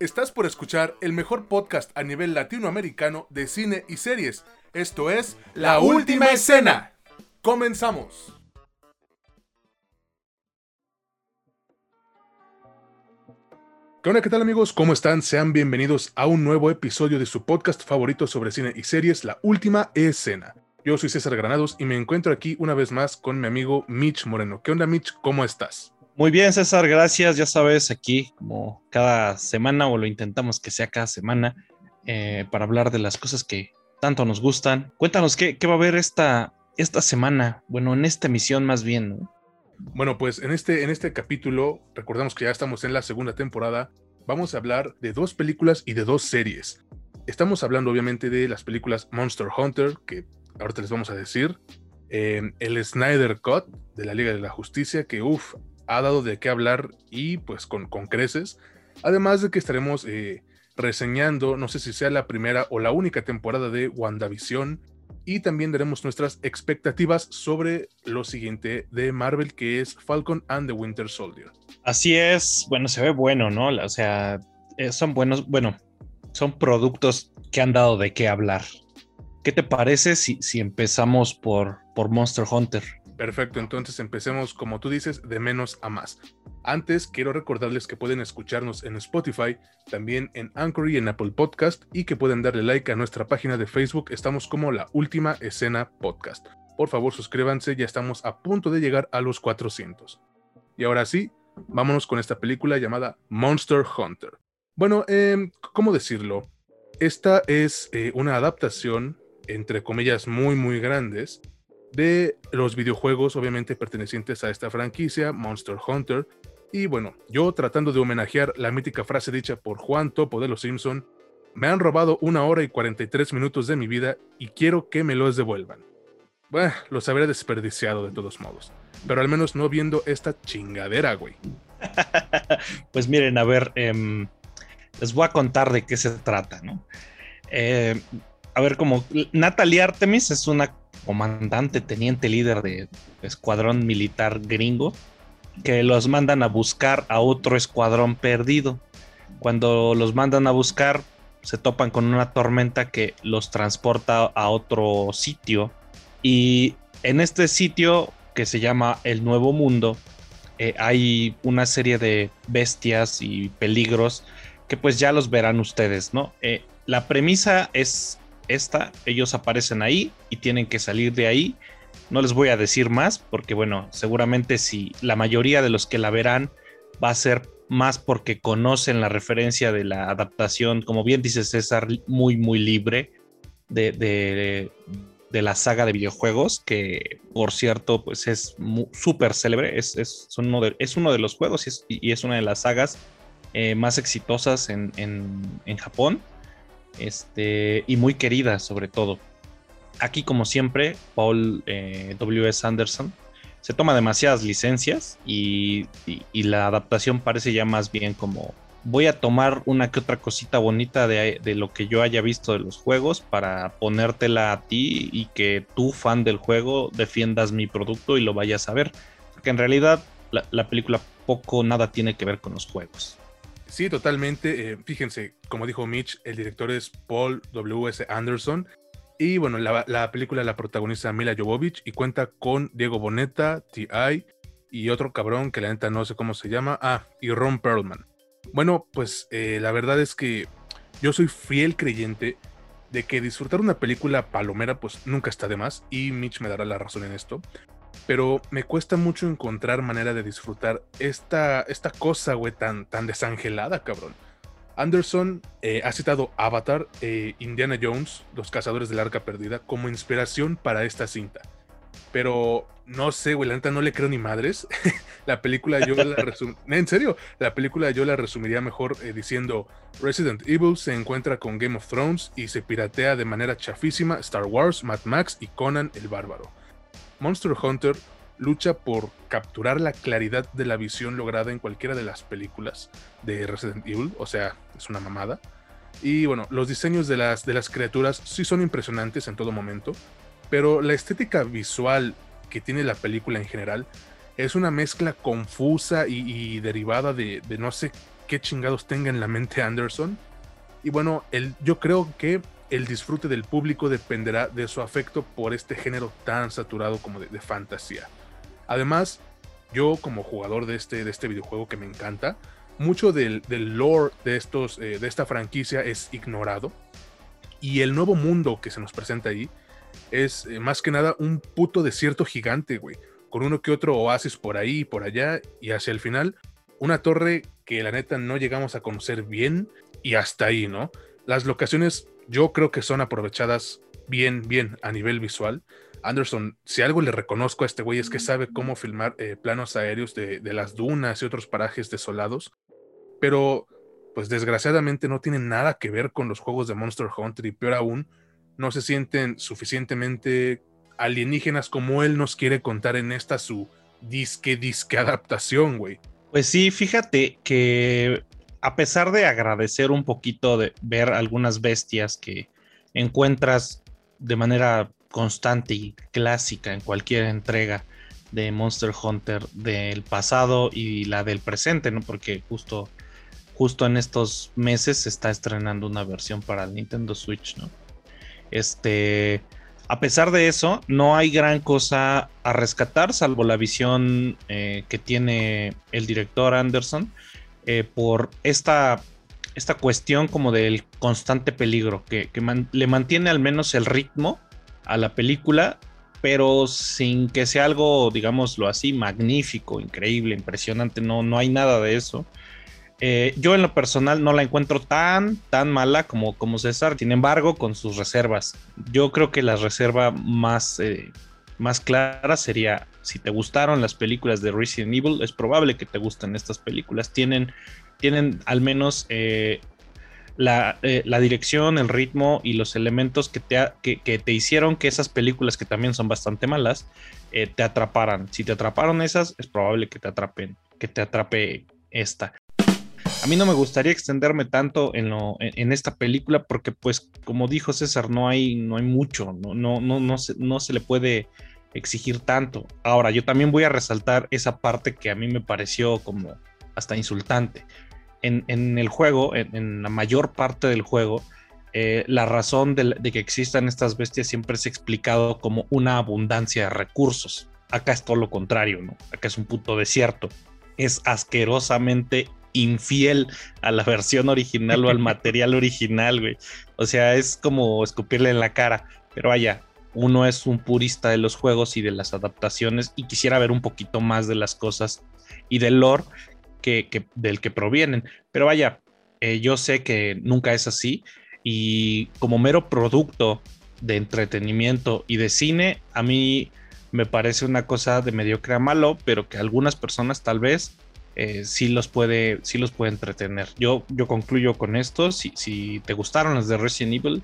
Estás por escuchar el mejor podcast a nivel latinoamericano de cine y series. Esto es La Última Escena. Comenzamos. ¿Qué onda? ¿Qué tal amigos? ¿Cómo están? Sean bienvenidos a un nuevo episodio de su podcast favorito sobre cine y series, La Última Escena. Yo soy César Granados y me encuentro aquí una vez más con mi amigo Mitch Moreno. ¿Qué onda Mitch? ¿Cómo estás? Muy bien, César, gracias. Ya sabes, aquí como cada semana o lo intentamos que sea cada semana eh, para hablar de las cosas que tanto nos gustan. Cuéntanos qué, qué va a haber esta, esta semana, bueno, en esta emisión más bien, ¿no? Bueno, pues en este, en este capítulo, recordamos que ya estamos en la segunda temporada, vamos a hablar de dos películas y de dos series. Estamos hablando obviamente de las películas Monster Hunter, que ahorita les vamos a decir, eh, el Snyder Cut de la Liga de la Justicia, que uff, ha dado de qué hablar y pues con, con creces. Además de que estaremos eh, reseñando, no sé si sea la primera o la única temporada de WandaVision, y también daremos nuestras expectativas sobre lo siguiente de Marvel, que es Falcon and the Winter Soldier. Así es, bueno, se ve bueno, ¿no? O sea, eh, son buenos, bueno, son productos que han dado de qué hablar. ¿Qué te parece si, si empezamos por, por Monster Hunter? Perfecto, entonces empecemos como tú dices, de menos a más. Antes quiero recordarles que pueden escucharnos en Spotify, también en Anchor y en Apple Podcast y que pueden darle like a nuestra página de Facebook, estamos como la última escena podcast. Por favor suscríbanse, ya estamos a punto de llegar a los 400. Y ahora sí, vámonos con esta película llamada Monster Hunter. Bueno, eh, ¿cómo decirlo? Esta es eh, una adaptación, entre comillas, muy muy grandes, de los videojuegos obviamente pertenecientes a esta franquicia, Monster Hunter. Y bueno, yo tratando de homenajear la mítica frase dicha por Juan Topo de los Simpson, me han robado una hora y 43 minutos de mi vida y quiero que me los devuelvan. Bueno, los habría desperdiciado de todos modos, pero al menos no viendo esta chingadera, güey. pues miren, a ver, eh, les voy a contar de qué se trata, ¿no? Eh, a ver, como Natalie Artemis es una comandante, teniente líder de escuadrón militar gringo, que los mandan a buscar a otro escuadrón perdido. Cuando los mandan a buscar, se topan con una tormenta que los transporta a otro sitio. Y en este sitio, que se llama el Nuevo Mundo, eh, hay una serie de bestias y peligros que pues ya los verán ustedes, ¿no? Eh, la premisa es esta, ellos aparecen ahí y tienen que salir de ahí. No les voy a decir más porque bueno, seguramente si la mayoría de los que la verán va a ser más porque conocen la referencia de la adaptación, como bien dice César, muy, muy libre de, de, la saga de videojuegos, que por cierto, pues es súper célebre, es, es, uno de, es, uno de, los juegos y es, y es una de las sagas eh, más exitosas en, en, en Japón este, y muy querida sobre todo. Aquí, como siempre, Paul eh, W.S. Anderson se toma demasiadas licencias y, y, la adaptación parece ya más bien como voy a tomar una que otra cosita bonita de, de, lo que yo haya visto de los juegos para ponértela a ti y que tú, fan del juego, defiendas mi producto y lo vayas a ver. Porque en realidad la película poco nada tiene que ver con los juegos. Sí, totalmente. Eh, fíjense, como dijo Mitch, el director es Paul W.S. Anderson. Y bueno, la, la, película la protagoniza Mila Jovovich y cuenta con Diego Boneta, T.I. y otro cabrón que la neta no sé cómo se llama. Ah, y Ron Perlman. Bueno, pues eh, la verdad es que yo soy fiel creyente de que disfrutar una película palomera pues nunca está de más y Mitch me dará la razón en esto pero me cuesta mucho encontrar manera de disfrutar esta, esta cosa, güey, tan, tan desangelada, cabrón. Anderson eh, ha citado Avatar, eh, Indiana Jones, Los Cazadores del Arca Perdida, como inspiración para esta cinta. Pero no sé, güey, la neta no le creo ni madres. la película yo la resumiría. En serio, la película yo la resumiría mejor eh, diciendo: Resident Evil se encuentra con Game of Thrones y se piratea de manera chafísima Star Wars, Mad Max y Conan el Bárbaro. Monster Hunter lucha por capturar la claridad de la visión lograda en cualquiera de las películas de Resident Evil, o sea, es una mamada. Y bueno, los diseños de las, de las criaturas sí son impresionantes en todo momento, pero la estética visual que tiene la película en general es una mezcla confusa y, derivada de, de, no sé qué chingados tenga en la mente Anderson. Y bueno, yo creo que el disfrute del público dependerá de su afecto por este género tan saturado como de, fantasía. Además, yo como jugador de este, de este videojuego que me encanta, mucho del, lore de, estos, eh, de esta franquicia es ignorado. Y el nuevo mundo que se nos presenta ahí es eh, más que nada un puto desierto gigante, güey. Con uno que otro oasis por ahí y por allá. Y hacia el final, una torre que la neta no llegamos a conocer bien. Y hasta ahí, ¿no? Las locaciones yo creo que son aprovechadas bien, bien a nivel visual. Anderson, si algo le reconozco a este güey es que sabe cómo filmar eh, planos aéreos de, de, las dunas y otros parajes desolados, pero pues desgraciadamente no tienen nada que ver con los juegos de Monster Hunter y peor aún, no se sienten suficientemente alienígenas como él nos quiere contar en esta su disque disque adaptación, güey. Pues sí, fíjate que a pesar de agradecer un poquito de ver algunas bestias que encuentras de manera constante y clásica en cualquier entrega de Monster Hunter del pasado y la del presente, ¿no? Porque justo, justo en estos meses se está estrenando una versión para Nintendo Switch, ¿no? Este, a pesar de eso, no hay gran cosa a rescatar, salvo la visión eh, que tiene el director Anderson eh, por esta, esta cuestión como del constante peligro, que, le mantiene al menos el ritmo a la película, pero sin que sea algo, digámoslo así, magnífico, increíble, impresionante, no, no hay nada de eso. Eh, yo en lo personal no la encuentro tan, tan mala como, como César, sin embargo, con sus reservas. Yo creo que la reserva más, eh, más clara sería, si te gustaron las películas de Resident Evil, es probable que te gusten estas películas. Tienen, tienen al menos eh, la, dirección, el ritmo y los elementos que te, que, te hicieron que esas películas, que también son bastante malas, te atraparan. Si te atraparon esas, es probable que te atrapen, que te atrape esta. A mí no me gustaría extenderme tanto en, lo, en, esta película porque, pues, como dijo César, no hay, no hay mucho, no, no, no, no, se, no se le puede exigir tanto. Ahora, yo también voy a resaltar esa parte que a mí me pareció como hasta insultante. En, en el juego, en, la mayor parte del juego, eh, la razón de, de, que existan estas bestias siempre es explicado como una abundancia de recursos. Acá es todo lo contrario, ¿no? Acá es un puto desierto. Es asquerosamente infiel a la versión original o al material original, güey. O sea, es como escupirle en la cara. Pero vaya, uno es un purista de los juegos y de las adaptaciones y quisiera ver un poquito más de las cosas y del lore que, del que provienen. Pero vaya, eh, yo sé que nunca es así y como mero producto de entretenimiento y de cine, a mí me parece una cosa de mediocre a malo, pero que algunas personas tal vez eh, sí los puede, sí los puede entretener. Yo, yo concluyo con esto. Si, si te gustaron las de Resident Evil,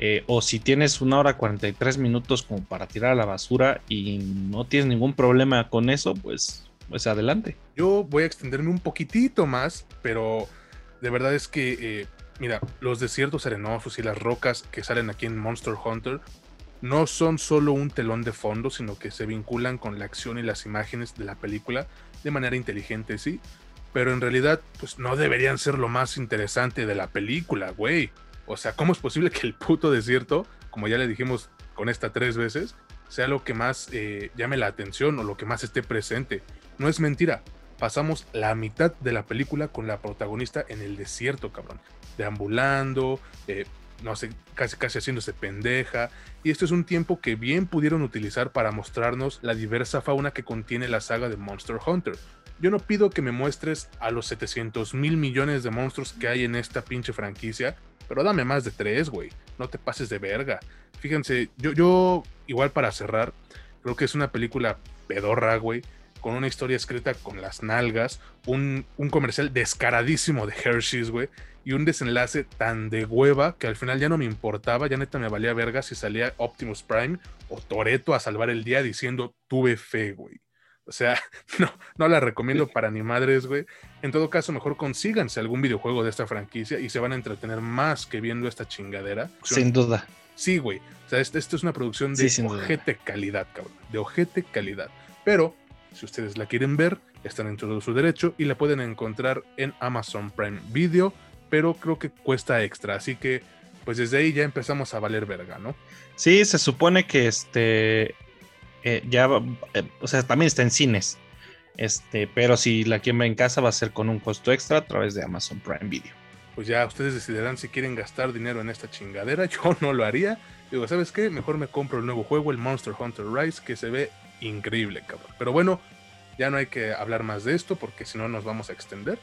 eh, o si tienes una hora 43 minutos como para tirar a la basura y no tienes ningún problema con eso, pues, pues adelante. Yo voy a extenderme un poquitito más, pero de verdad es que, eh, mira, los desiertos arenosos y las rocas que salen aquí en Monster Hunter no son solo un telón de fondo, sino que se vinculan con la acción y las imágenes de la película de manera inteligente, sí, pero en realidad pues no deberían ser lo más interesante de la película, güey. O sea, ¿cómo es posible que el puto desierto, como ya le dijimos con esta tres veces, sea lo que más eh, llame la atención o lo que más esté presente? No es mentira. Pasamos la mitad de la película con la protagonista en el desierto, cabrón. Deambulando, eh, no sé, casi casi haciéndose pendeja. Y esto es un tiempo que bien pudieron utilizar para mostrarnos la diversa fauna que contiene la saga de Monster Hunter. Yo no pido que me muestres a los 700 mil millones de monstruos que hay en esta pinche franquicia, pero dame más de tres, güey. No te pases de verga. Fíjense, yo, yo, igual para cerrar, creo que es una película pedorra, güey con una historia escrita con las nalgas, un, un comercial descaradísimo de Hershey's, güey, y un desenlace tan de hueva que al final ya no me importaba, ya neta me valía verga si salía Optimus Prime o Toreto a salvar el día diciendo tuve fe, güey. O sea, no, no la recomiendo para ni madres, güey. En todo caso, mejor consíganse algún videojuego de esta franquicia y se van a entretener más que viendo esta chingadera. Sin duda. Sí, güey. O sea, esto, es una producción de ojete calidad, cabrón. De ojete calidad. Pero, si ustedes la quieren ver, están dentro de su derecho y la pueden encontrar en Amazon Prime Video, pero creo que cuesta extra, así que pues desde ahí ya empezamos a valer verga, ¿no? Sí, se supone que este eh, ya, eh, o sea, también está en cines, este, pero si la quieren en casa va a ser con un costo extra a través de Amazon Prime Video. Pues ya ustedes decidirán si quieren gastar dinero en esta chingadera, yo no lo haría. Digo, ¿sabes qué? Mejor me compro el nuevo juego, el Monster Hunter Rise, que se ve increíble, cabrón. Pero bueno, ya no hay que hablar más de esto porque si no nos vamos a extender.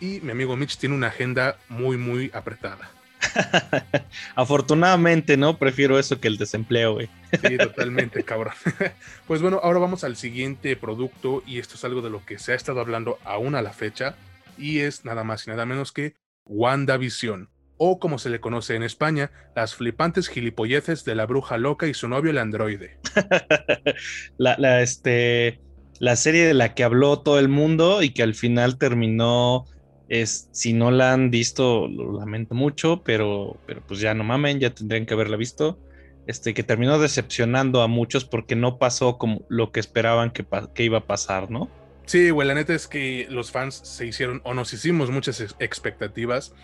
Y mi amigo Mitch tiene una agenda muy, muy apretada. Afortunadamente, ¿no? Prefiero eso que el desempleo, güey. Sí, totalmente, cabrón. Pues bueno, ahora vamos al siguiente producto y esto es algo de lo que se ha estado hablando aún a la fecha y es nada más y nada menos que WandaVision, o como se le conoce en España, las flipantes gilipolleces de la bruja loca y su novio el androide. la, la, este, la serie de la que habló todo el mundo y que al final terminó, es, si no la han visto, lo lamento mucho, pero, pero pues ya no mamen, ya tendrían que haberla visto. Este, que terminó decepcionando a muchos porque no pasó como lo que esperaban que, que iba a pasar, ¿no? Sí, güey, la neta es que los fans se hicieron o nos hicimos muchas expectativas.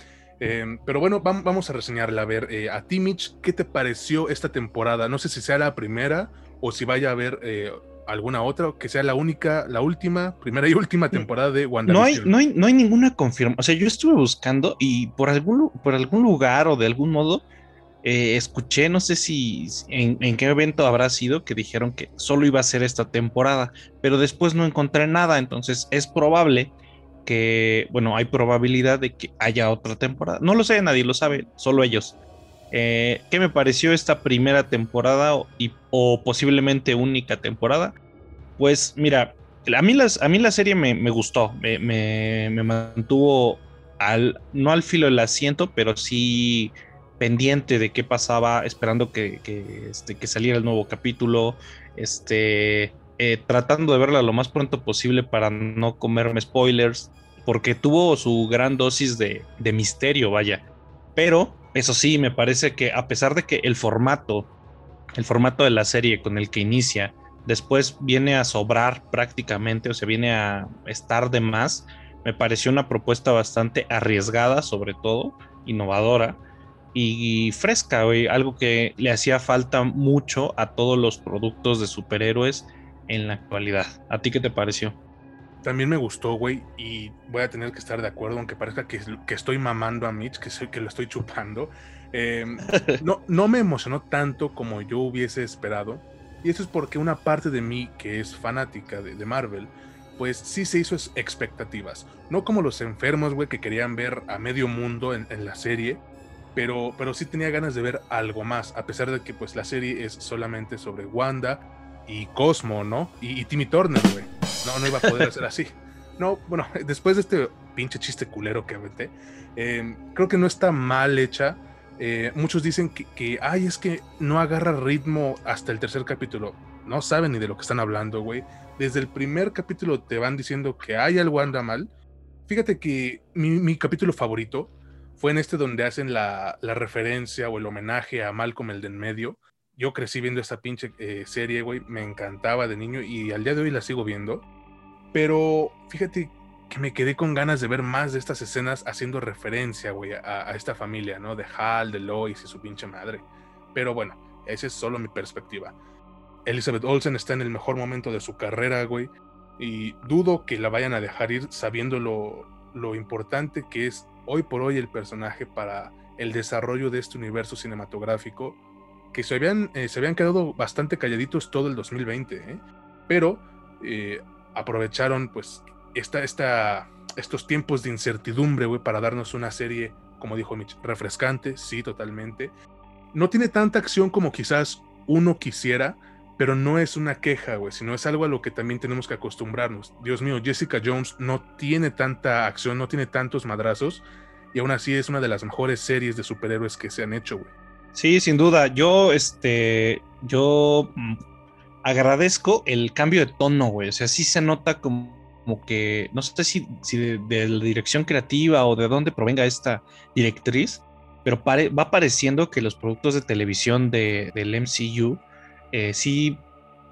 Em, pero bueno, vamos a reseñarla. A ver, eh, a ti, Mitch, ¿qué te pareció esta temporada? No sé si sea la primera o si vaya a haber eh, alguna otra, que sea la única, la última, primera y última temporada de WandaVision. No hay, no hay, no hay ninguna confirmación. O sea, yo estuve buscando y por algún, por algún lugar o de algún modo eh, escuché, no sé si en, en, qué evento habrá sido, que dijeron que solo iba a ser esta temporada, pero después no encontré nada. Entonces es probable que, bueno, hay probabilidad de que haya otra temporada. No lo sé, nadie lo sabe, solo ellos. Eh, ¿Qué me pareció esta primera temporada o, posiblemente única temporada? Pues mira, a mí, la serie me, gustó, me, mantuvo al, no al filo del asiento, pero sí pendiente de qué pasaba, esperando que, este, saliera el nuevo capítulo, este, eh, tratando de verla lo más pronto posible para no comerme spoilers, porque tuvo su gran dosis de misterio, vaya. Pero eso sí, me parece que a pesar de que el formato, el formato de la serie con el que inicia, después viene a sobrar prácticamente, o sea, viene a estar de más, me pareció una propuesta bastante arriesgada, sobre todo, innovadora y fresca, algo que le hacía falta mucho a todos los productos de superhéroes en la actualidad. ¿A ti qué te pareció? También me gustó, güey, y voy a tener que estar de acuerdo, aunque parezca que, que estoy mamando a Mitch, que, soy, que lo estoy chupando. Em, no, no me emocionó tanto como yo hubiese esperado, y eso es porque una parte de mí, que es fanática de, Marvel, pues sí se hizo expectativas. No como los enfermos, güey, que querían ver a medio mundo en, en, la serie, pero, pero sí tenía ganas de ver algo más, a pesar de que pues la serie es solamente sobre Wanda y Cosmo, ¿no? Y, Timmy Turner, güey. No, no iba a poder hacer así. No, bueno, después de este pinche chiste culero que aventé, em, creo que no está mal hecha. Eh, muchos dicen que, ay, es que no agarra ritmo hasta el tercer capítulo. No saben ni de lo que están hablando, güey. Desde el primer capítulo te van diciendo que hay algo anda mal. Fíjate que mi, capítulo favorito fue en este donde hacen la, la, referencia o el homenaje a Malcolm el de en medio, yo crecí viendo esa pinche eh, serie, güey, me encantaba de niño y al día de hoy la sigo viendo. Pero fíjate que me quedé con ganas de ver más de estas escenas haciendo referencia, güey, a, esta familia, ¿no? De Hal, de Lois y su pinche madre. Pero bueno, esa es solo mi perspectiva. Elizabeth Olsen está en el mejor momento de su carrera, güey, y dudo que la vayan a dejar ir sabiendo lo, lo importante que es hoy por hoy el personaje para el desarrollo de este universo cinematográfico que se habían, eh, se habían quedado bastante calladitos todo el 2020, ¿eh? pero eh, aprovecharon pues esta, esta, estos tiempos de incertidumbre, güey, para darnos una serie, como dijo Mitch, refrescante, sí, totalmente. No tiene tanta acción como quizás uno quisiera, pero no es una queja, güey, sino es algo a lo que también tenemos que acostumbrarnos. Dios mío, Jessica Jones no tiene tanta acción, no tiene tantos madrazos, y aún así es una de las mejores series de superhéroes que se han hecho, güey. Sí, sin duda. Yo, este, yo mm, agradezco el cambio de tono, güey. O sea, sí se nota como, que, no sé si, si de, la dirección creativa o de dónde provenga esta directriz, pero va apareciendo que los productos de televisión de, del MCU eh, sí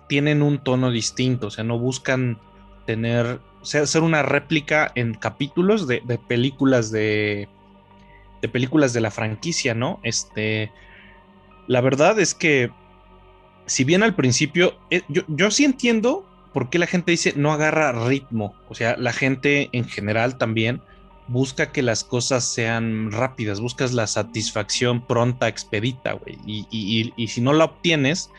tienen un tono distinto. O sea, no buscan tener hacer una réplica en capítulos de, películas de, de películas de la franquicia, ¿no? Este, la verdad es que, si bien al principio, eh, yo, yo sí entiendo por qué la gente dice no agarra ritmo, o sea, la gente en general también busca que las cosas sean rápidas, buscas la satisfacción pronta, expedita, güey, y, si no la obtienes,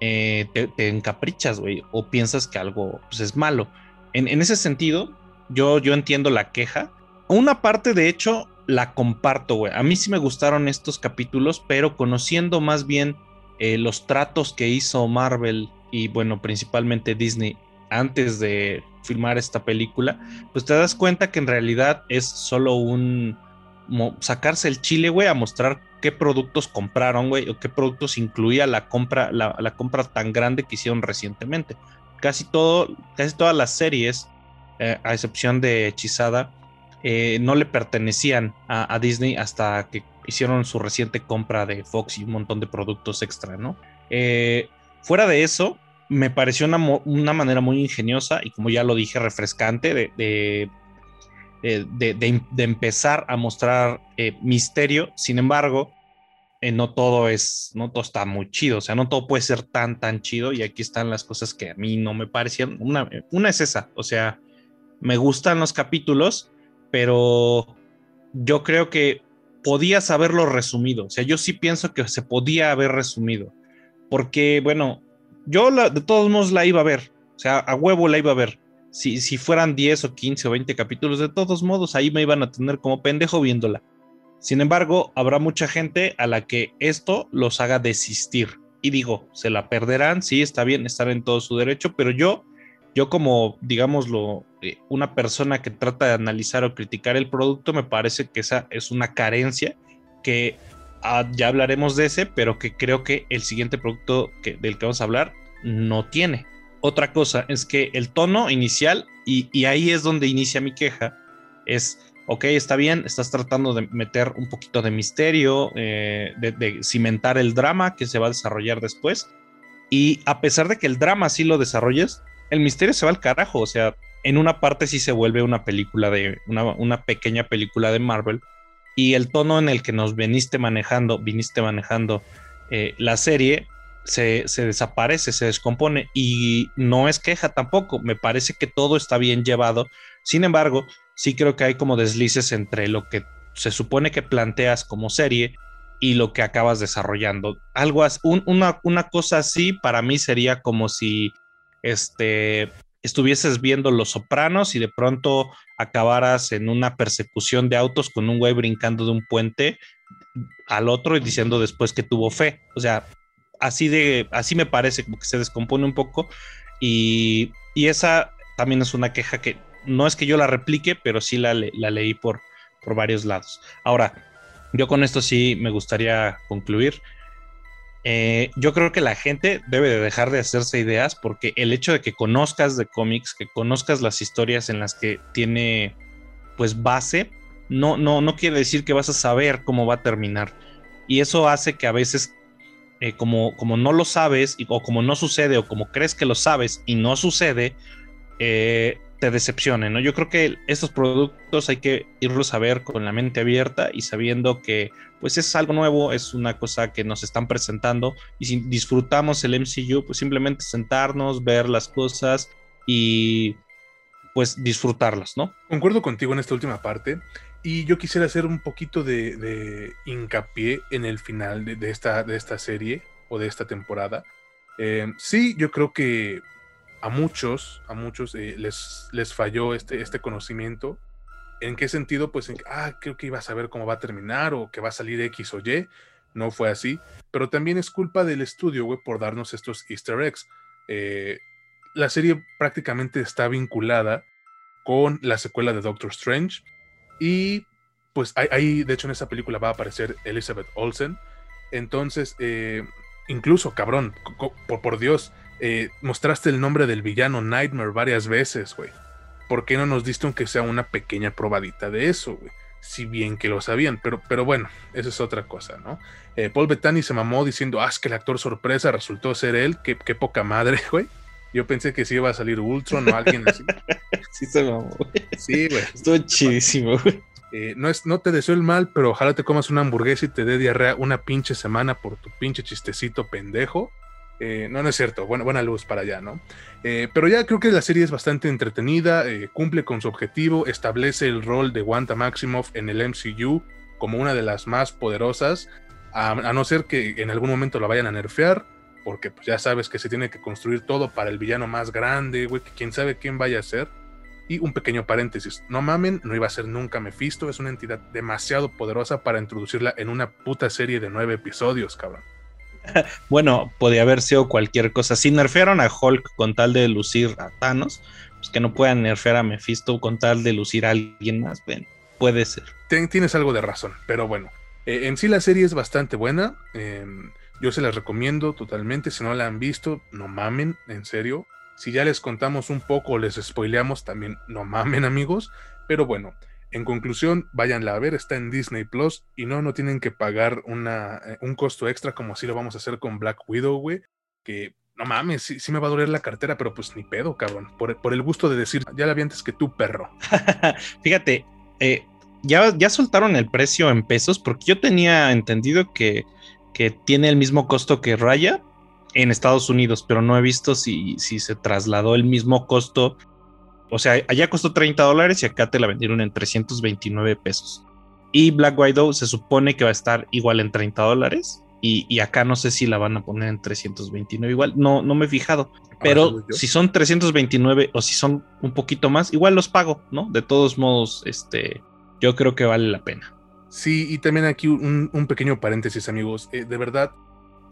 eh, te, encaprichas, güey, o piensas que algo pues, es malo. En, ese sentido, yo, yo entiendo la queja. Una parte, de hecho, la comparto, güey. A mí sí me gustaron estos capítulos, pero conociendo más bien eh, los tratos que hizo Marvel y, bueno, principalmente Disney antes de filmar esta película, pues te das cuenta que en realidad es solo un sacarse el chile, güey, a mostrar qué productos compraron, güey, o qué productos incluía la compra, la, compra tan grande que hicieron recientemente. Casi todo, casi todas las series, eh, a excepción de Hechizada, eh, no le pertenecían a, Disney hasta que hicieron su reciente compra de Fox y un montón de productos extra, ¿no? Eh, fuera de eso, me pareció una, manera muy ingeniosa y como ya lo dije, refrescante de, de, de, empezar a mostrar misterio. Sin embargo, no todo es, no todo está muy chido, o sea, no todo puede ser tan, tan chido y aquí están las cosas que a mí no me parecían. Una, una es esa, o sea, me gustan los capítulos, pero yo creo que podías haberlo resumido. O sea, yo sí pienso que se podía haber resumido. Porque, bueno, yo de todos modos la iba a ver. O sea, a huevo la iba a ver. Si, si fueran 10 o 15 o 20 capítulos, de todos modos ahí me iban a tener como pendejo viéndola. Sin embargo, habrá mucha gente a la que esto los haga desistir. Y digo, se la perderán, sí, está bien, estar en todo su derecho, pero yo yo como, digámoslo, eh, una persona que trata de analizar o criticar el producto, me parece que esa es una carencia que ah, ya hablaremos de ese, pero que creo que el siguiente producto del que vamos a hablar no tiene. Otra cosa es que el tono inicial, y, ahí es donde inicia mi queja, es, ok, está bien, estás tratando de meter un poquito de misterio, eh, de, de cimentar el drama que se va a desarrollar después, y a pesar de que el drama sí lo desarrolles, el misterio se va al carajo. O sea, en una parte sí se vuelve una película de, una, pequeña película de Marvel. Y el tono en el que nos viniste manejando, viniste manejando eh, la serie, se, desaparece, se descompone. Y no es queja tampoco. Me parece que todo está bien llevado. Sin embargo, sí creo que hay como deslices entre lo que se supone que planteas como serie y lo que acabas desarrollando. Algo así, una, una cosa así para mí sería como si este, estuvieses viendo Los Sopranos y de pronto acabaras en una persecución de autos con un güey brincando de un puente al otro y diciendo después que tuvo fe. O sea, así de, así me parece como que se descompone un poco y, esa también es una queja que no es que yo la replique, pero sí la, la leí por, por varios lados. Ahora, yo con esto sí me gustaría concluir. Eh, yo creo que la gente debe de dejar de hacerse ideas porque el hecho de que conozcas de cómics, que conozcas las historias en las que tiene pues base, no, no, no quiere decir que vas a saber cómo va a terminar. Y eso hace que a veces, eh, como, como no lo sabes, o como no sucede, o como crees que lo sabes y no sucede, eh, te decepcionen, ¿no? Yo creo que estos productos hay que irlos a ver con la mente abierta y sabiendo que pues es algo nuevo, es una cosa que nos están presentando y si disfrutamos el MCU, pues simplemente sentarnos, ver las cosas y pues disfrutarlas, ¿no? Concuerdo contigo en esta última parte y yo quisiera hacer un poquito de, hincapié en el final de, esta, de esta serie o de esta temporada. Eh, sí, yo creo que a muchos, a muchos eh, les, les falló este, este conocimiento. ¿En qué sentido? Pues, ah, creo que iba a saber cómo va a terminar o que va a salir X o Y. No fue así. Pero también es culpa del estudio, güey, por darnos estos easter eggs. Eh, la serie prácticamente está vinculada con la secuela de Doctor Strange. Y pues ahí, de hecho, en esa película va a aparecer Elizabeth Olsen. Entonces, eh, incluso, cabrón, por, por Dios, eh, mostraste el nombre del villano Nightmare varias veces, güey. ¿Por qué no nos diste aunque sea una pequeña probadita de eso, güey? Si bien que lo sabían, pero, pero bueno, eso es otra cosa, ¿no? Eh, Paul Bettany se mamó diciendo, ah, es que el actor sorpresa resultó ser él, qué, poca madre, güey. Yo pensé que sí iba a salir Ultron o alguien así. sí se mamó, güey. Sí, güey. Estuvo chidísimo, güey. Eh, no, es, no te deseo el mal, pero ojalá te comas una hamburguesa y te dé diarrea una pinche semana por tu pinche chistecito pendejo. Eh, no, no es cierto. Buena, buena luz para allá, ¿no? Eh, pero ya creo que la serie es bastante entretenida, cumple con su objetivo, establece el rol de Wanda Maximoff en el MCU como una de las más poderosas, a, no ser que en algún momento la vayan a nerfear, porque pues, ya sabes que se tiene que construir todo para el villano más grande, güey, quién sabe quién vaya a ser. Y un pequeño paréntesis, no mamen, no iba a ser nunca Mephisto, es una entidad demasiado poderosa para introducirla en una puta serie de nueve episodios, cabrón. bueno, podía haber sido cualquier cosa. Si nerfearon a Hulk con tal de lucir a Thanos, pues que no puedan nerfear a Mephisto con tal de lucir a alguien más, puede ser. tienes algo de razón, pero bueno, eh, en sí la serie es bastante buena. Em, yo se las recomiendo totalmente. Si no la han visto, no mamen, en serio. Si ya les contamos un poco, les spoileamos, también no mamen amigos. Pero bueno, en conclusión, váyanla a ver, está en Disney Plus y no, no tienen que pagar una, eh, un costo extra como así lo vamos a hacer con Black Widow, güey. Que no mames, sí, sí, me va a doler la cartera, pero pues ni pedo, cabrón. Por, por el gusto de decir, ya la vi antes que tú, perro. Fíjate, eh, ya, ya soltaron el precio en pesos porque yo tenía entendido que, que tiene el mismo costo que Raya, en Estados Unidos, pero no he visto si, si se trasladó el mismo costo. O sea, allá costó 30 dólares y acá te la vendieron en 329 pesos. Y Black Widow se supone que va a estar igual en 30 dólares. Y, acá no sé si la van a poner en 329 igual. No, no me he fijado. Ah, pero si son 329 o si son un poquito más, igual los pago, ¿no? De todos modos, este, yo creo que vale la pena. Sí, y también aquí un, pequeño paréntesis, amigos. Eh, de verdad,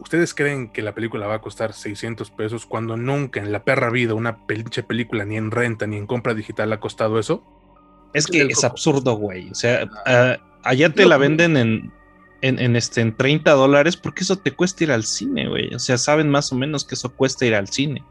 ¿Ustedes creen que la película va a costar 600 pesos cuando nunca en la perra vida una pinche película ni en renta ni en compra digital ha costado eso? Es que es absurdo, güey. O sea, ah, allá te la venden en, en, este, en 30 dólares porque eso te cuesta ir al cine, güey. O sea, saben más o menos que eso cuesta ir al cine.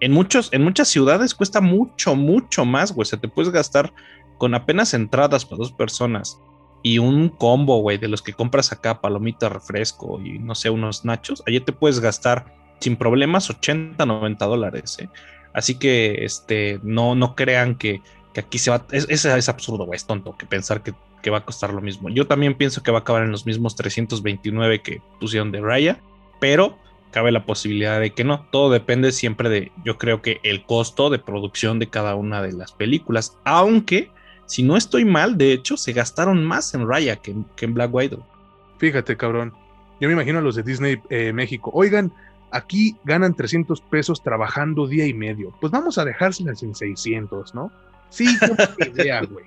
En, muchos, en muchas ciudades cuesta mucho, mucho más, güey. O sea, te puedes gastar con apenas entradas para dos personas y un combo, güey, de los que compras acá, palomita, refresco y no sé, unos nachos, allí te puedes gastar sin problemas 80, 90 dólares, ¿eh? Así que, este, no, no crean que, aquí se va, es, es, absurdo, güey, es tonto que pensar que, que, va a costar lo mismo. Yo también pienso que va a acabar en los mismos 329 que pusieron de Raya, pero cabe la posibilidad de que no. Todo depende siempre de, yo creo que el costo de producción de cada una de las películas, aunque si no estoy mal, de hecho, se gastaron más en Raya que, en Black Widow. Fíjate, cabrón. Yo me imagino a los de Disney eh, México. Oigan, aquí ganan 300 pesos trabajando día y medio. Pues vamos a dejárselas en 600, ¿no? Sí, idea, güey.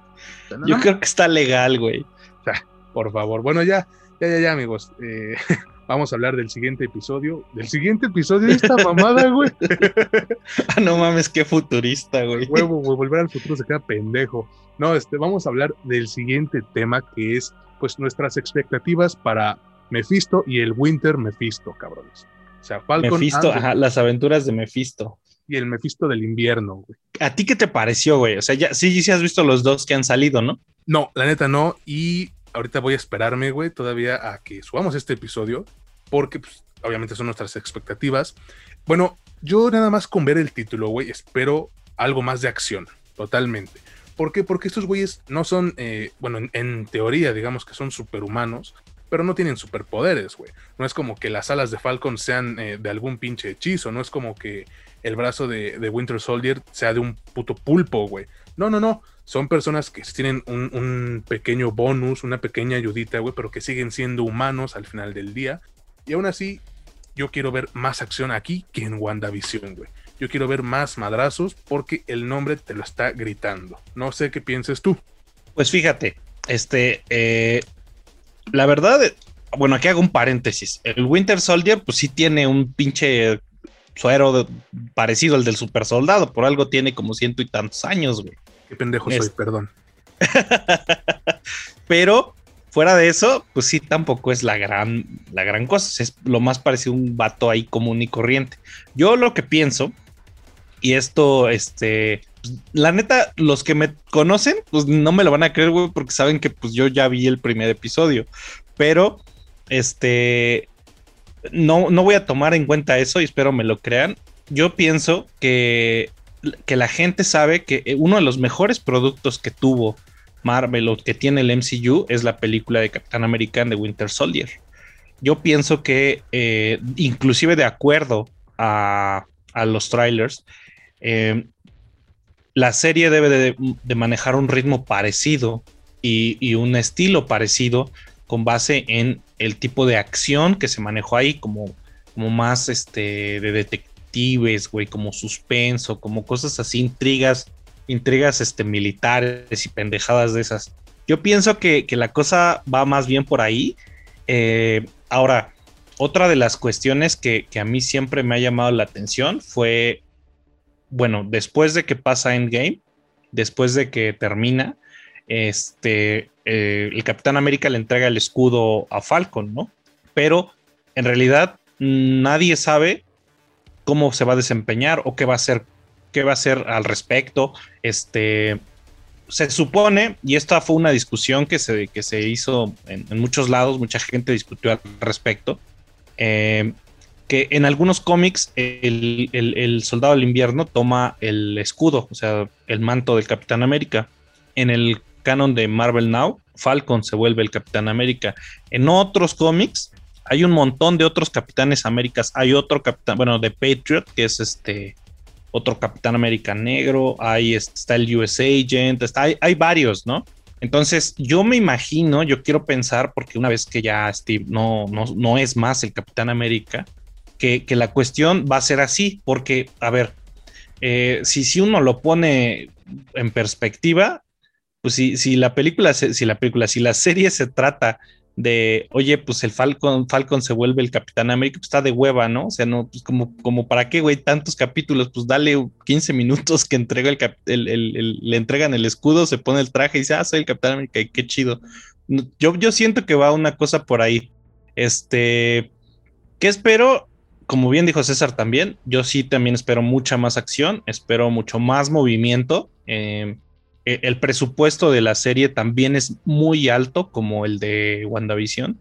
Yo creo que está legal, güey. O sea, por favor. Bueno, ya, ya, ya, ya, amigos. Eh, vamos a hablar del siguiente episodio. Del siguiente episodio de esta mamada, güey. ah, no mames, qué futurista, güey. Huevo, güey, volver al futuro se queda pendejo. No, este, vamos a hablar del siguiente tema que es, pues, nuestras expectativas para Mephisto y el Winter Mephisto, cabrones. O sea, Falcon. Mephisto, ajá, las aventuras de Mephisto. Y el Mephisto del invierno, güey. ¿A ti qué te pareció, güey? O sea, ya, sí, sí has visto los dos que han salido, ¿no? No, la neta no. Y ahorita voy a esperarme, güey, todavía a que subamos este episodio, porque pues, obviamente son nuestras expectativas. Bueno, yo nada más con ver el título, güey, espero algo más de acción, totalmente. ¿Por qué? Porque estos güeyes no son, eh, bueno, en, teoría, digamos que son superhumanos, pero no tienen superpoderes, güey. No es como que las alas de Falcon sean eh, de algún pinche hechizo, no es como que el brazo de, de Winter Soldier sea de un puto pulpo, güey. No, no, no. Son personas que tienen un, pequeño bonus, una pequeña ayudita, güey, pero que siguen siendo humanos al final del día. Y aún así, yo quiero ver más acción aquí que en WandaVision, güey. Yo quiero ver más madrazos porque el nombre te lo está gritando. No sé qué pienses tú. Pues fíjate, este, eh, la verdad, bueno, aquí hago un paréntesis. El Winter Soldier, pues sí tiene un pinche suero parecido al del super soldado, por algo tiene como ciento y tantos años, güey. Qué pendejo soy, perdón. Pero fuera de eso, pues sí, tampoco es la gran, la gran cosa. Es lo más parecido a un vato ahí común y corriente. Yo lo que pienso, y esto, este, pues, la neta, los que me conocen, pues no me lo van a creer, güey, porque saben que pues yo ya vi el primer episodio. Pero, este, no, no voy a tomar en cuenta eso y espero me lo crean. yo pienso que, que la gente sabe que uno de los mejores productos que tuvo Marvel o que tiene el MCU es la película de Capitán América de Winter Soldier. Yo pienso que eh, inclusive de acuerdo a, los trailers, eh, la serie debe de, manejar un ritmo parecido y, un estilo parecido con base en el tipo de acción que se manejó ahí, como, como más este, de detectives, güey, como suspenso, como cosas así, intrigas intrigas este, militares y pendejadas de esas. Yo pienso que, la cosa va más bien por ahí. Eh, ahora, otra de las cuestiones que, a mí siempre me ha llamado la atención fue, bueno, después de que pasa Endgame, después de que termina, este, eh, el Capitán América le entrega el escudo a Falcon, ¿no? Pero en realidad nadie sabe cómo se va a desempeñar o qué va a hacer qué va a al respecto. Este, se supone, y esta fue una discusión que se, que se hizo en, muchos lados, mucha gente discutió al respecto, eh, que en algunos cómics el, soldado del invierno toma el escudo, o sea, el manto del Capitán América. En el canon de Marvel Now, Falcon se vuelve el Capitán América. En otros cómics hay un montón de otros Capitanes Américas. Hay otro Capitán, bueno, de Patriot, que es este otro Capitán América negro, hay, está el US Agent, hay, varios, ¿no? Entonces, yo me imagino, yo quiero pensar, porque una vez que ya Steve no, no, es más el Capitán América, que, la cuestión va a ser así, porque, a ver, eh, si, si uno lo pone en perspectiva, pues si, si la película, si la película, si la serie se trata de, oye, pues el Falcon, Falcon se vuelve el Capitán América, pues está de hueva, ¿no? O sea, no, pues como, como para qué, güey, tantos capítulos, pues dale 15 minutos que entrega el, el, le entregan el escudo, se pone el traje y dice, ah, soy el Capitán América, y qué chido. Yo, yo siento que va una cosa por ahí. Este, ¿qué espero? Como bien dijo César también, yo sí también espero mucha más acción, espero mucho más movimiento. Eh, el presupuesto de la serie también es muy alto como el de WandaVision,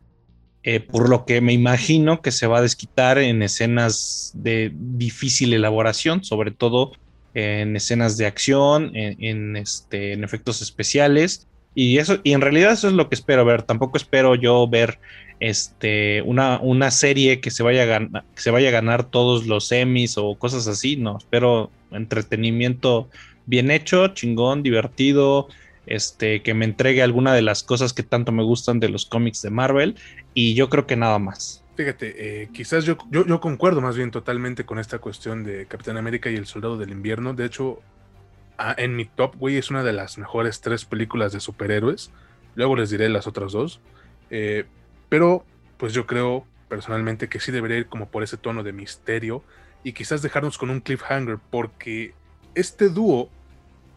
eh, por lo que me imagino que se va a desquitar en escenas de difícil elaboración, sobre todo en escenas de acción, en, este, efectos especiales. Y eso, y en realidad eso es lo que espero ver. Tampoco espero yo ver este, una, una serie que se, vaya a ganar, que se vaya a ganar todos los Emmys o cosas así. No, espero entretenimiento bien hecho, chingón, divertido, este, que me entregue alguna de las cosas que tanto me gustan de los cómics de Marvel y yo creo que nada más. Fíjate, eh, quizás yo, yo, concuerdo más bien totalmente con esta cuestión de Capitán América y el Soldado del Invierno. De hecho, en mi top, güey, es una de las mejores tres películas de superhéroes. Luego les diré las otras dos. Eh, pero, pues yo creo personalmente que sí debería ir como por ese tono de misterio y quizás dejarnos con un cliffhanger porque este dúo,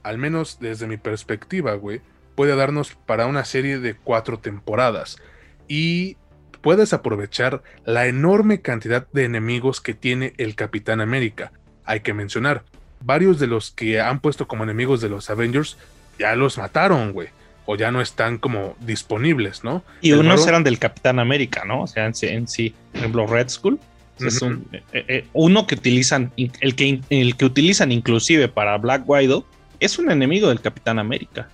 al menos desde mi perspectiva, güey, puede darnos para una serie de cuatro temporadas. Y puedes aprovechar la enorme cantidad de enemigos que tiene el Capitán América. Hay que mencionar, varios de los que han puesto como enemigos de los Avengers ya los mataron, güey. O ya no están como disponibles, ¿no? Y unos eran del Capitán América, ¿no? O sea, en sí, por ejemplo, Red Skull es un, eh, eh, uno que utilizan, el que, el que utilizan inclusive para Black Widow, es un enemigo del Capitán América.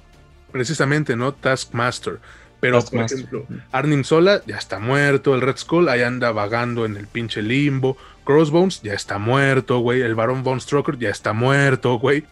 Precisamente, ¿no? Taskmaster. Pero, por ejemplo, Arnim Sola ya está muerto, el Red Skull ahí anda vagando en el pinche limbo, Crossbones ya está muerto, güey, el Baron Von Stroker ya está muerto, güey.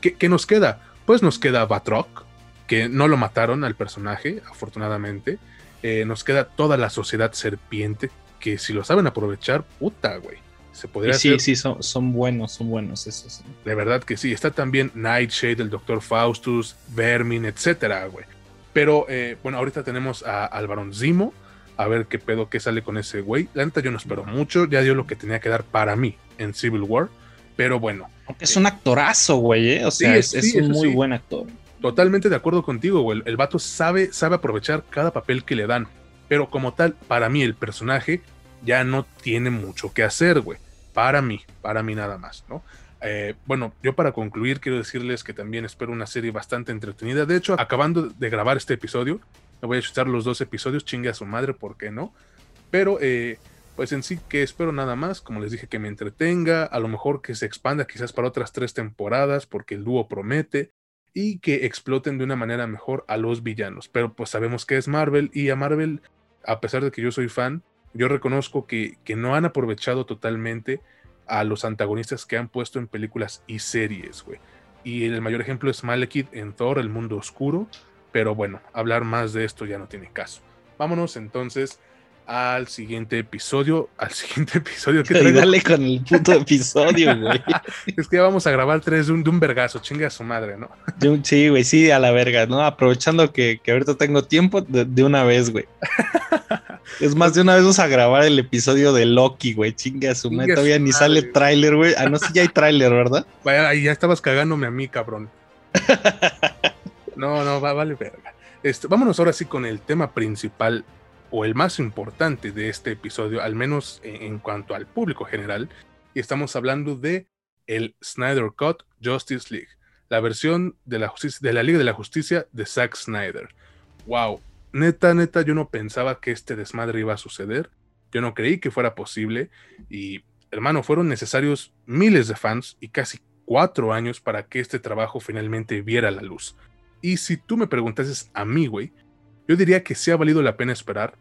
¿Qué, nos queda? Pues nos queda Batroc, que no lo mataron al personaje, afortunadamente. Eh, nos queda toda la sociedad serpiente, que si lo saben aprovechar, puta, güey. Se podría sí, sí, son, son buenos, son buenos esos. De verdad que sí. Está también Nightshade, el Doctor Faustus, Vermin, etcétera, güey. Pero eh, bueno, ahorita tenemos a, al Barón Zimo. A ver qué pedo que sale con ese güey. La neta yo no espero mucho. Ya dio lo que tenía que dar para mí en Civil War. Pero bueno. Aunque es un actorazo, güey. ¿eh? O sea, es, un muy buen actor. Totalmente de acuerdo contigo, güey. El vato sabe, sabe aprovechar cada papel que le dan. Pero como tal, para mí el personaje ya no tiene mucho que hacer, güey. Para mí, para mí nada más, ¿no? Eh, bueno, yo para concluir quiero decirles que también espero una serie bastante entretenida. De hecho, acabando de grabar este episodio, me voy a chutar los dos episodios, chingue a su madre, ¿por qué no? Pero, eh, pues en sí que espero nada más, como les dije, que me entretenga, a lo mejor que se expanda quizás para otras tres temporadas, porque el dúo promete, y que exploten de una manera mejor a los villanos. Pero pues sabemos que es Marvel, y a Marvel, a pesar de que yo soy fan, yo reconozco que, que no han aprovechado totalmente a los antagonistas que han puesto en películas y series, güey. Y el mayor ejemplo es Malekith en Thor, el mundo oscuro. Pero bueno, hablar más de esto ya no tiene caso. Vámonos entonces al siguiente episodio. Al siguiente episodio que Dale con el puto episodio, güey. es que ya vamos a grabar tres de un, de un vergazo, chinga a su madre, ¿no? sí, güey, sí, a la verga, ¿no? Aprovechando que, que ahorita tengo tiempo de, una vez, güey. es más, de una vez vamos a grabar el episodio de Loki, güey. Chinga a su madre. Todavía ni sale tráiler, güey. Ah, no sé, ya hay tráiler, ¿verdad? Vaya, ahí ya estabas cagándome a mí, cabrón. no, no, va, vale verga. Vámonos ahora sí con el tema principal o el más importante de este episodio, al menos en, cuanto al público general, y estamos hablando de el Snyder Cut Justice League, la versión de la, de la Liga de la Justicia de Zack Snyder. Wow, neta, neta, yo no pensaba que este desmadre iba a suceder, yo no creí que fuera posible, y hermano, fueron necesarios miles de fans y casi cuatro años para que este trabajo finalmente viera la luz. Y si tú me preguntases a mí, güey, yo diría que sí ha valido la pena esperar,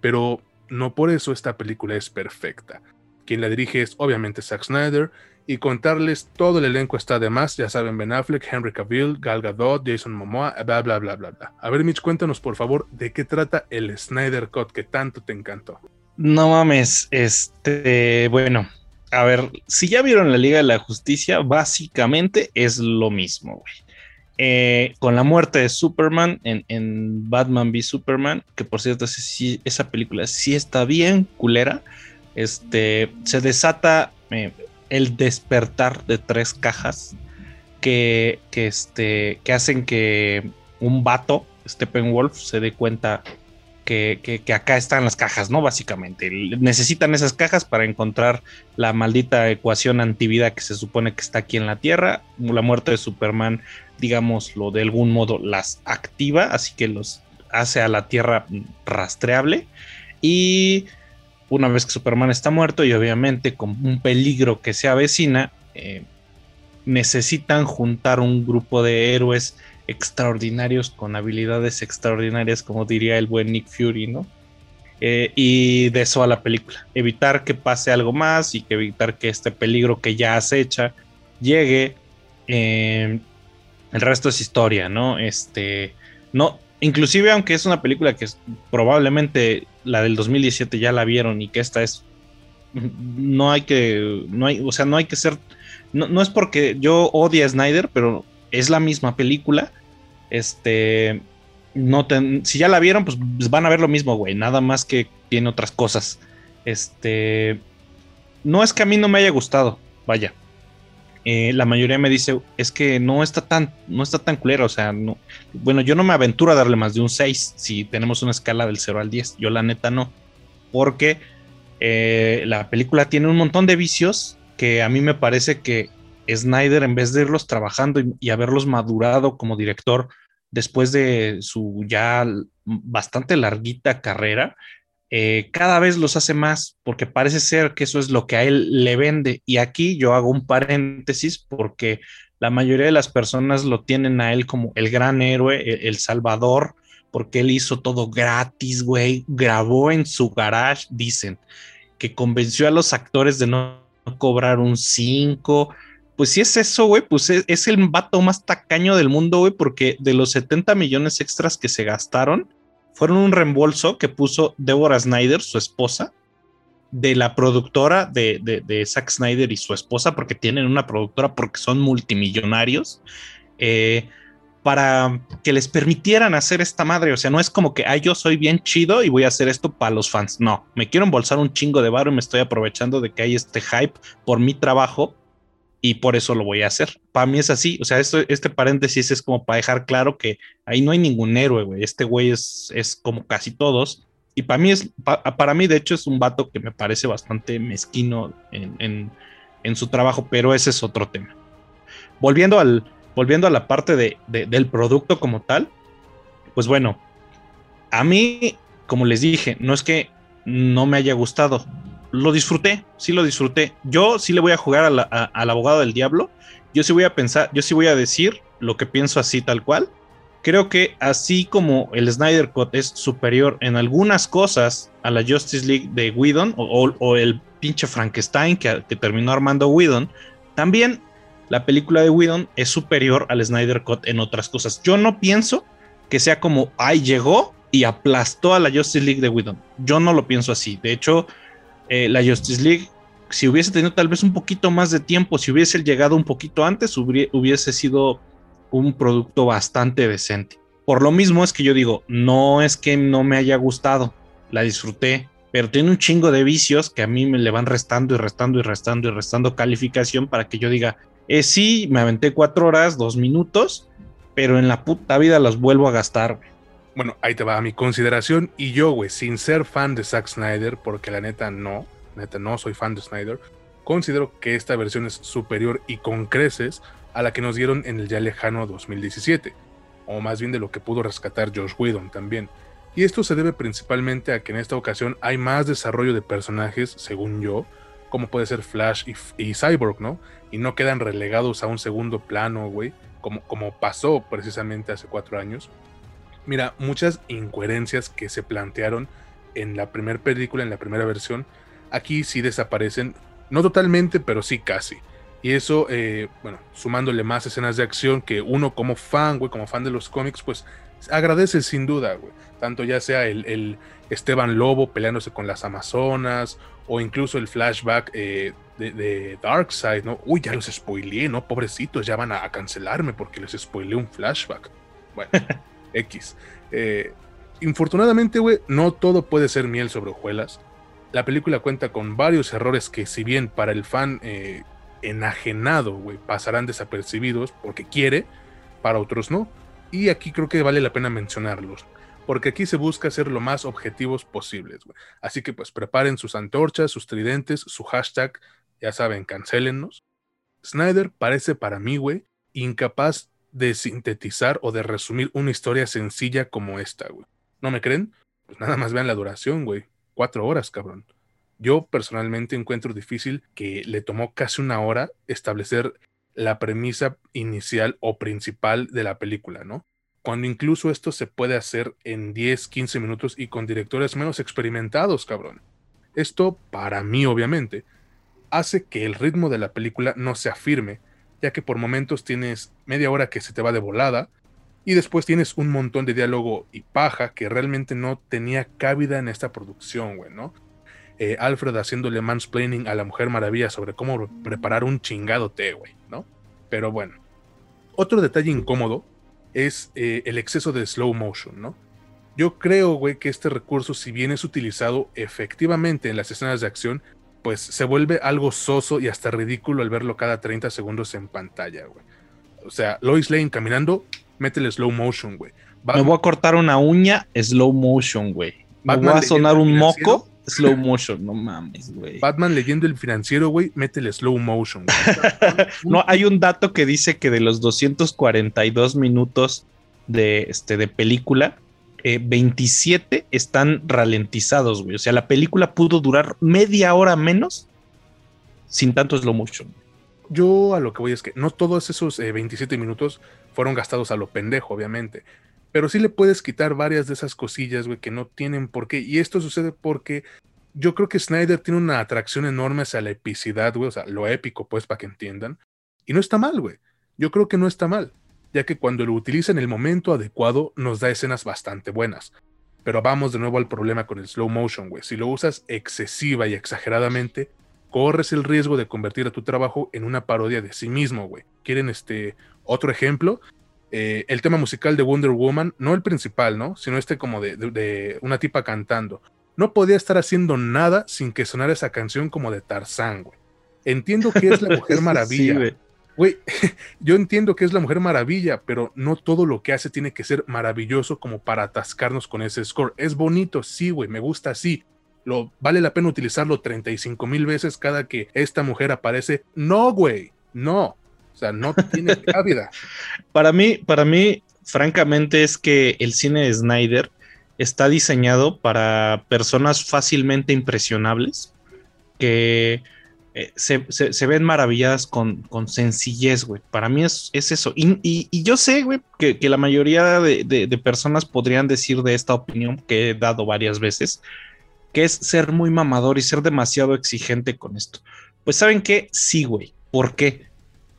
pero no por eso esta película es perfecta. Quien la dirige es obviamente Zack Snyder, y contarles todo el elenco está de más, ya saben, Ben Affleck, Henry Cavill, Gal Gadot, Jason Momoa, bla bla bla bla bla. A ver, Mitch, cuéntanos por favor de qué trata el Snyder Cut que tanto te encantó. No mames, este, bueno, a ver, si ya vieron la Liga de la Justicia, básicamente es lo mismo, güey. Eh, con la muerte de Superman en, Batman v Superman, que por cierto esa película sí está bien culera, este, se desata eh, el despertar de tres cajas que, que, este, que hacen que un vato, Steppenwolf, se dé cuenta que, acá están las cajas, ¿no? Básicamente. Necesitan esas cajas para encontrar la maldita ecuación antivida que se supone que está aquí en la Tierra. La muerte de Superman, digámoslo, de algún modo las activa, así que los hace a la Tierra rastreable. Y una vez que Superman está muerto y obviamente con un peligro que se avecina, eh, necesitan juntar un grupo de héroes extraordinarios con habilidades extraordinarias, como diría el buen Nick Fury, ¿no? Eh, y de eso a la película. Evitar que pase algo más y que evitar que este peligro que ya acecha llegue. Eh, el resto es historia, ¿no? Este, no, inclusive aunque es una película que probablemente la del 2017 ya la vieron y que esta es, no hay que, no hay, o sea, no hay que ser, no, no es porque yo odie a Snyder, pero es la misma película. Este, no si ya la vieron, pues, pues van a ver lo mismo, güey. Nada más que tiene otras cosas. Este, no es que a mí no me haya gustado, vaya. Eh, la mayoría me dice, es que no está tan, no está tan culero, o sea, no, bueno, yo no me aventuro a darle más de un 6 si tenemos una escala del 0 al 10, yo la neta no, porque eh, la película tiene un montón de vicios que a mí me parece que Snyder, en vez de irlos trabajando y, haberlos madurado como director después de su ya bastante larguita carrera, eh, cada vez los hace más porque parece ser que eso es lo que a él le vende. Y aquí yo hago un paréntesis porque la mayoría de las personas lo tienen a él como el gran héroe, el, el salvador, porque él hizo todo gratis, güey, grabó en su garage, dicen, que convenció a los actores de no cobrar un 5, pues si es eso, güey, pues es, el vato más tacaño del mundo, güey, porque de los 70 millones extras que se gastaron, fueron un reembolso que puso Deborah Snyder, su esposa, de la productora de, de, Zack Snyder y su esposa, porque tienen una productora, porque son multimillonarios, eh, para que les permitieran hacer esta madre. O sea, no es como que, ay, yo soy bien chido y voy a hacer esto para los fans. No, me quiero embolsar un chingo de barro y me estoy aprovechando de que hay este hype por mi trabajo y por eso lo voy a hacer. Para mí es así, o sea, esto, este paréntesis es como para dejar claro que ahí no hay ningún héroe, güey. Este güey es, es como casi todos. Y para mí es, para mí de hecho es un vato que me parece bastante mezquino en, su trabajo, pero ese es otro tema. Volviendo, al, volviendo a la parte de, del producto como tal, pues bueno, a mí, como les dije, no es que no me haya gustado, lo disfruté, sí lo disfruté. Yo sí le voy a jugar al abogado del diablo. Yo sí voy a pensar, yo sí voy a decir lo que pienso así tal cual. Creo que así como el Snyder Cut es superior en algunas cosas a la Justice League de Whedon o, el pinche Frankenstein que, que, terminó armando Whedon, también la película de Whedon es superior al Snyder Cut en otras cosas. Yo no pienso que sea como, ay, llegó y aplastó a la Justice League de Whedon. Yo no lo pienso así. De hecho, eh, la Justice League, si hubiese tenido tal vez un poquito más de tiempo, si hubiese llegado un poquito antes, hubiese sido un producto bastante decente. Por lo mismo es que yo digo, no es que no me haya gustado, la disfruté, pero tiene un chingo de vicios que a mí me le van restando y restando y restando y restando calificación para que yo diga, eh, sí, me aventé cuatro horas, dos minutos, pero en la puta vida los vuelvo a gastar. Bueno, ahí te va mi consideración. Y yo, güey, sin ser fan de Zack Snyder, porque la neta no, neta no soy fan de Snyder, considero que esta versión es superior y con creces a la que nos dieron en el ya lejano 2017, o más bien de lo que pudo rescatar Josh Whedon también. Y esto se debe principalmente a que en esta ocasión hay más desarrollo de personajes, según yo, como puede ser Flash y, Cyborg, ¿no? Y no quedan relegados a un segundo plano, güey, como, como pasó precisamente hace cuatro años. Mira, muchas incoherencias que se plantearon en la primera película, en la primera versión, aquí sí desaparecen, no totalmente, pero sí casi. Y eso, eh, bueno, sumándole más escenas de acción que uno como fan, güey, como fan de los cómics, pues agradece sin duda, güey. Tanto ya sea el, Esteban Lobo peleándose con las Amazonas, o incluso el flashback eh, de, Darkseid, ¿no? Uy, ya los spoileé, ¿no? Pobrecitos, ya van a, cancelarme porque les spoileé un flashback. Bueno, X. Eh, infortunadamente, güey, no todo puede ser miel sobre hojuelas. La película cuenta con varios errores que, si bien para el fan eh, enajenado, güey, pasarán desapercibidos porque quiere, para otros no. Y aquí creo que vale la pena mencionarlos porque aquí se busca ser lo más objetivos posibles. Así que pues preparen sus antorchas, sus tridentes, su hashtag, ya saben, cancélennos. Snyder parece para mí, güey, incapaz de sintetizar o de resumir una historia sencilla como esta, güey. ¿No me creen? Pues nada más vean la duración, güey. Cuatro horas, cabrón. Yo personalmente encuentro difícil que le tomó casi una hora establecer la premisa inicial o principal de la película, ¿no? cuando incluso esto se puede hacer en 10, 15 minutos y con directores menos experimentados, cabrón. Esto, para mí obviamente, hace que el ritmo de la película no se afirme, ya que por momentos tienes media hora que se te va de volada, y después tienes un montón de diálogo y paja que realmente no tenía cabida en esta producción, güey, ¿no? Eh, Alfred haciéndole mansplaining a la Mujer Maravilla sobre cómo preparar un chingado té, güey, ¿no? Pero bueno. Otro detalle incómodo es eh, el exceso de slow motion, ¿no? Yo creo, güey, que este recurso, si bien es utilizado efectivamente en las escenas de acción, pues se vuelve algo soso y hasta ridículo al verlo cada 30 segundos en pantalla, güey. O sea, Lois Lane caminando, métele slow motion, güey. Me voy a cortar una uña, slow motion, güey. Me voy a sonar un moco, slow motion, no mames, güey. Batman leyendo el financiero, güey, métele slow motion. no, hay un dato que dice que de los 242 minutos de, este, de película, 27 eh, están ralentizados, güey. O sea, la película pudo durar media hora menos sin tanto slow motion. Yo a lo que voy es que no todos esos 27 eh, minutos fueron gastados a lo pendejo, obviamente. Pero sí le puedes quitar varias de esas cosillas, güey, que no tienen por qué. Y esto sucede porque yo creo que Snyder tiene una atracción enorme hacia la epicidad, güey, o sea, lo épico, pues, para que entiendan. Y no está mal, güey. Yo creo que no está mal, ya que cuando lo utiliza en el momento adecuado nos da escenas bastante buenas. Pero vamos de nuevo al problema con el slow motion, güey. Si lo usas excesiva y exageradamente, corres el riesgo de convertir a tu trabajo en una parodia de sí mismo, güey. ¿Quieren este otro ejemplo? Eh, el tema musical de Wonder Woman, no el principal, ¿no? Sino este como de, una tipa cantando. No podía estar haciendo nada sin que sonara esa canción como de Tarzán, güey. Entiendo que es la Mujer Maravilla. Güey, yo entiendo que es la Mujer Maravilla, pero no todo lo que hace tiene que ser maravilloso como para atascarnos con ese score. Es bonito, sí, güey, me gusta así. Lo, vale la pena utilizarlo 35 mil veces cada que esta mujer aparece. No, güey, no. O sea, no tiene cabida. para mí, para mí, francamente, es que el cine de Snyder está diseñado para personas fácilmente impresionables que eh, se, ven maravilladas con, sencillez, güey. Para mí es, eso. Y, yo sé, güey, que, la mayoría de, personas podrían decir de esta opinión que he dado varias veces, que es ser muy mamador y ser demasiado exigente con esto. Pues saben qué, sí, güey. ¿Por qué?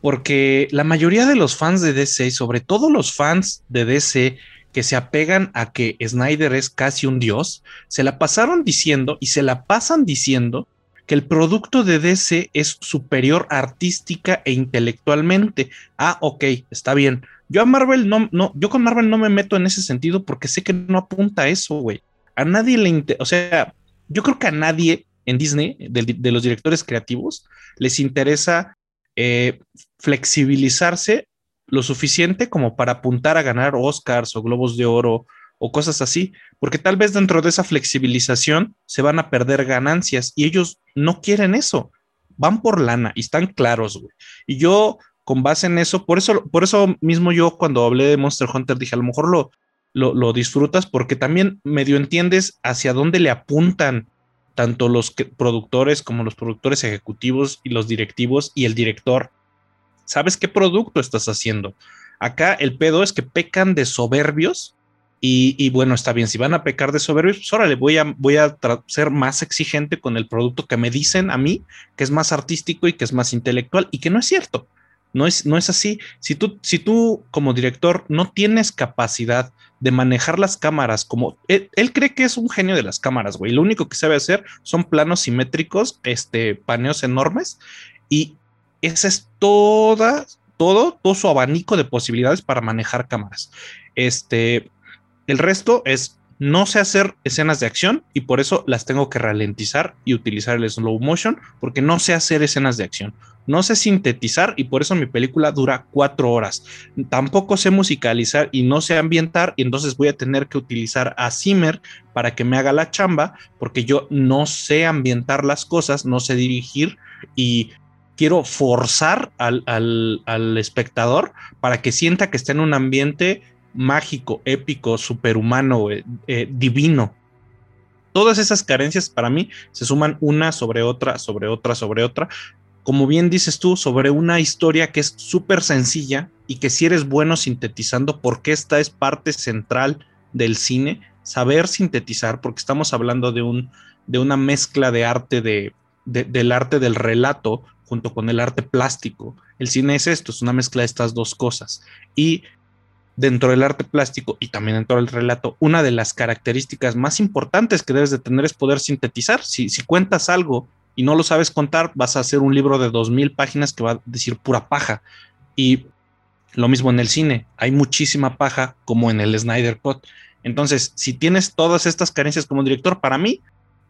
Porque la mayoría de los fans de DC, sobre todo los fans de DC que se apegan a que Snyder es casi un dios, se la pasaron diciendo y se la pasan diciendo que el producto de DC es superior artística e intelectualmente. Ah, ok, está bien. Yo a Marvel no, no, yo con Marvel no me meto en ese sentido porque sé que no apunta a eso, güey. A nadie le interesa, o sea, yo creo que a nadie en Disney, de, los directores creativos, les interesa eh, flexibilizarse lo suficiente como para apuntar a ganar Oscars o Globos de Oro o cosas así, porque tal vez dentro de esa flexibilización se van a perder ganancias y ellos no quieren eso, van por lana y están claros, güey. Y yo, con base en eso, por eso, por eso mismo yo cuando hablé de Monster Hunter dije, a lo mejor lo, lo, disfrutas porque también medio entiendes hacia dónde le apuntan tanto los productores como los productores ejecutivos y los directivos y el director. ¿Sabes qué producto estás haciendo? Acá el pedo es que pecan de soberbios y, bueno, está bien, si van a pecar de soberbios, pues órale, voy a, voy a ser más exigente con el producto que me dicen a mí, que es más artístico y que es más intelectual, y que no es cierto. No es, no es así. Si tú, si tú como director no tienes capacidad de manejar las cámaras como él, cree que es un genio de las cámaras, güey. Lo único que sabe hacer son planos simétricos, este, paneos enormes y ese es toda, todo, todo su abanico de posibilidades para manejar cámaras. Este, el resto es no sé hacer escenas de acción y por eso las tengo que ralentizar y utilizar el slow motion porque no sé hacer escenas de acción. No sé sintetizar y por eso mi película dura cuatro horas. Tampoco sé musicalizar y no sé ambientar y entonces voy a tener que utilizar a Zimmer para que me haga la chamba porque yo no sé ambientar las cosas, no sé dirigir y quiero forzar al, al espectador para que sienta que está en un ambiente mágico, épico, superhumano, eh, eh, divino. Todas esas carencias para mí se suman una sobre otra, sobre otra, sobre otra. Como bien dices tú, sobre una historia que es súper sencilla y que si eres bueno sintetizando, porque esta es parte central del cine, saber sintetizar, porque estamos hablando de, un, de una mezcla de arte de, del arte del relato junto con el arte plástico. El cine es esto, es una mezcla de estas dos cosas. Y dentro del arte plástico y también dentro del relato, una de las características más importantes que debes de tener es poder sintetizar. Si, cuentas algo y no lo sabes contar, vas a hacer un libro de dos mil páginas que va a decir pura paja. Y lo mismo en el cine, hay muchísima paja como en el Snyder Cut. Entonces, si tienes todas estas carencias como director, para mí,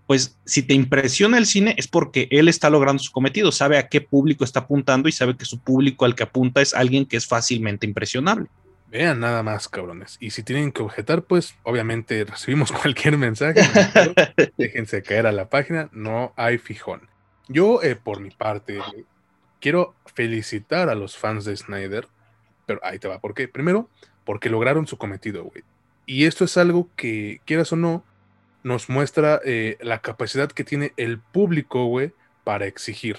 pues si te impresiona el cine es porque él está logrando su cometido, sabe a qué público está apuntando y sabe que su público al que apunta es alguien que es fácilmente impresionable. Vean nada más, cabrones. Y si tienen que objetar, pues obviamente recibimos cualquier mensaje. déjense caer a la página, no hay fijón. Yo, eh, por mi parte, quiero felicitar a los fans de Snyder, pero ahí te va. ¿Por qué? Primero, porque lograron su cometido, güey. Y esto es algo que, quieras o no, nos muestra eh, la capacidad que tiene el público, güey, para exigir.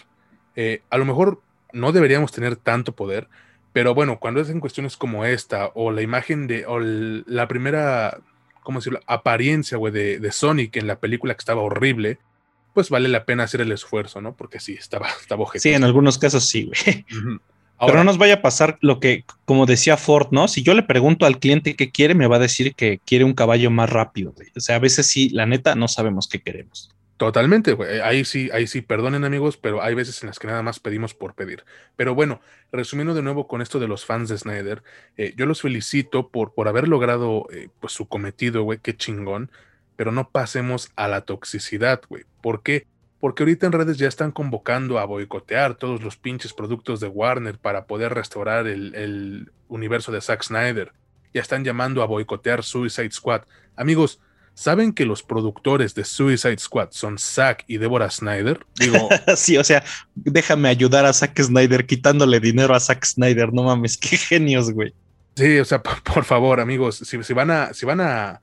Eh, a lo mejor no deberíamos tener tanto poder, pero bueno, cuando es en cuestiones como esta, o la imagen de, o la primera, ¿cómo decirlo? Apariencia, güey, de, de, Sonic en la película que estaba horrible, pues vale la pena hacer el esfuerzo, ¿no? Porque sí, estaba, estaba Sí, en algunos casos sí, güey. Pero no nos vaya a pasar lo que, como decía Ford, ¿no? Si yo le pregunto al cliente qué quiere, me va a decir que quiere un caballo más rápido. Güey. O sea, a veces sí, la neta, no sabemos qué queremos. Totalmente, güey. Ahí sí, ahí sí, perdonen amigos, pero hay veces en las que nada más pedimos por pedir. Pero bueno, resumiendo de nuevo con esto de los fans de Snyder, eh, yo los felicito por, por haber logrado eh, pues su cometido, güey, qué chingón, pero no pasemos a la toxicidad, güey. ¿Por qué? Porque ahorita en redes ya están convocando a boicotear todos los pinches productos de Warner para poder restaurar el, el universo de Zack Snyder. Ya están llamando a boicotear Suicide Squad. Amigos, ¿Saben que los productores de Suicide Squad son Zack y Deborah Snyder? Digo, sí, o sea, déjame ayudar a Zack Snyder quitándole dinero a Zack Snyder, no mames, qué genios, güey. Sí, o sea, por, favor, amigos, si, van, a, si van a,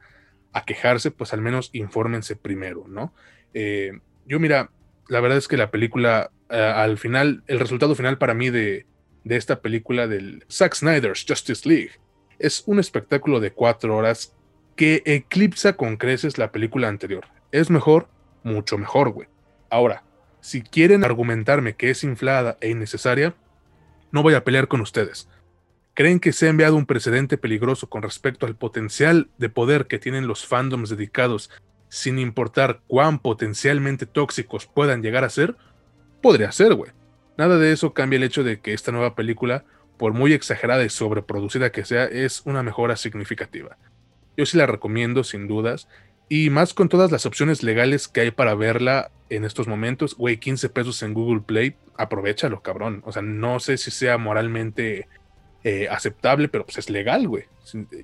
quejarse, pues al menos infórmense primero, ¿no? Eh, yo, mira, la verdad es que la película, eh, al final, el resultado final para mí de, de esta película del Zack Snyder's Justice League es un espectáculo de cuatro horas que eclipsa con creces la película anterior. Es mejor, mucho mejor, güey. Ahora, si quieren argumentarme que es inflada e innecesaria, no voy a pelear con ustedes. ¿Creen que se ha enviado un precedente peligroso con respecto al potencial de poder que tienen los fandoms dedicados, sin importar cuán potencialmente tóxicos puedan llegar a ser? Podría ser, güey. Nada de eso cambia el hecho de que esta nueva película, por muy exagerada y sobreproducida que sea, es una mejora significativa. Yo sí la recomiendo sin dudas, y más con todas las opciones legales que hay para verla en estos momentos, güey, 15 pesos en Google Play, aprovechalo, cabrón. O sea, no sé si sea moralmente eh, aceptable, pero pues es legal, güey.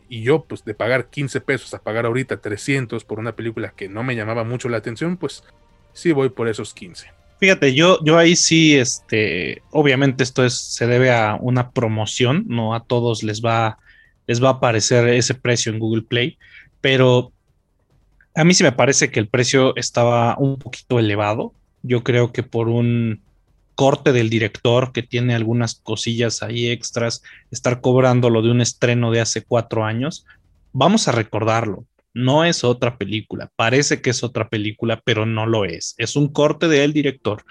Y yo, pues de pagar 15 pesos a pagar ahorita 300 por una película que no me llamaba mucho la atención, pues sí voy por esos 15. Fíjate, yo, yo ahí sí, este, obviamente esto es, se debe a una promoción, no a todos les va, les va a aparecer ese precio en Google Play, pero a mí sí me parece que el precio estaba un poquito elevado. Yo creo que por un corte del director que tiene algunas cosillas ahí extras, estar cobrando lo de un estreno de hace cuatro años, vamos a recordarlo. No es otra película, parece que es otra película, pero no lo es. Es un corte del director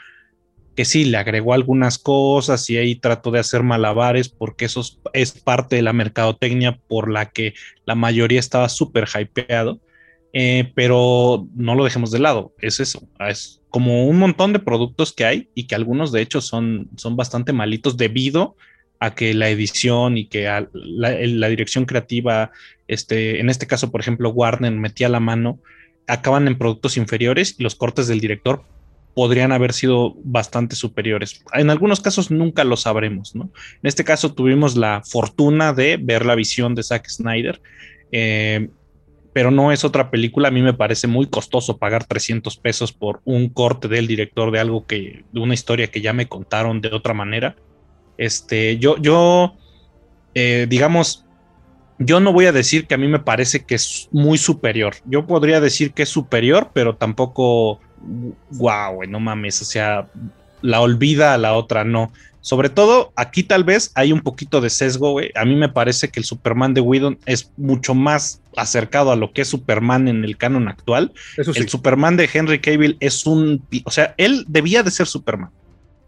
que sí le agregó algunas cosas y ahí trató de hacer malabares porque eso es parte de la mercadotecnia por la que la mayoría estaba súper hypeado eh, pero no lo dejemos de lado, es eso, es como un montón de productos que hay y que algunos de hecho son, son bastante malitos debido a que la edición y que la, dirección creativa, este, en este caso, por ejemplo, Warner metía la mano, acaban en productos inferiores y los cortes del director podrían haber sido bastante superiores. En algunos casos nunca lo sabremos, ¿no? En este caso tuvimos la fortuna de ver la visión de Zack Snyder. Eh, pero no es otra película. A mí me parece muy costoso pagar 300 pesos por un corte del director de algo que, de una historia que ya me contaron de otra manera. Este, yo, yo, eh, digamos, yo no voy a decir que a mí me parece que es muy superior. Yo podría decir que es superior, pero tampoco, wow, no mames, o sea, la olvida a la otra, no. Sobre todo, aquí tal vez hay un poquito de sesgo, güey. A mí me parece que el Superman de Whedon es mucho más acercado a lo que es Superman en el canon actual. El Superman de Henry Cavill es un... O sea, él debía de ser Superman.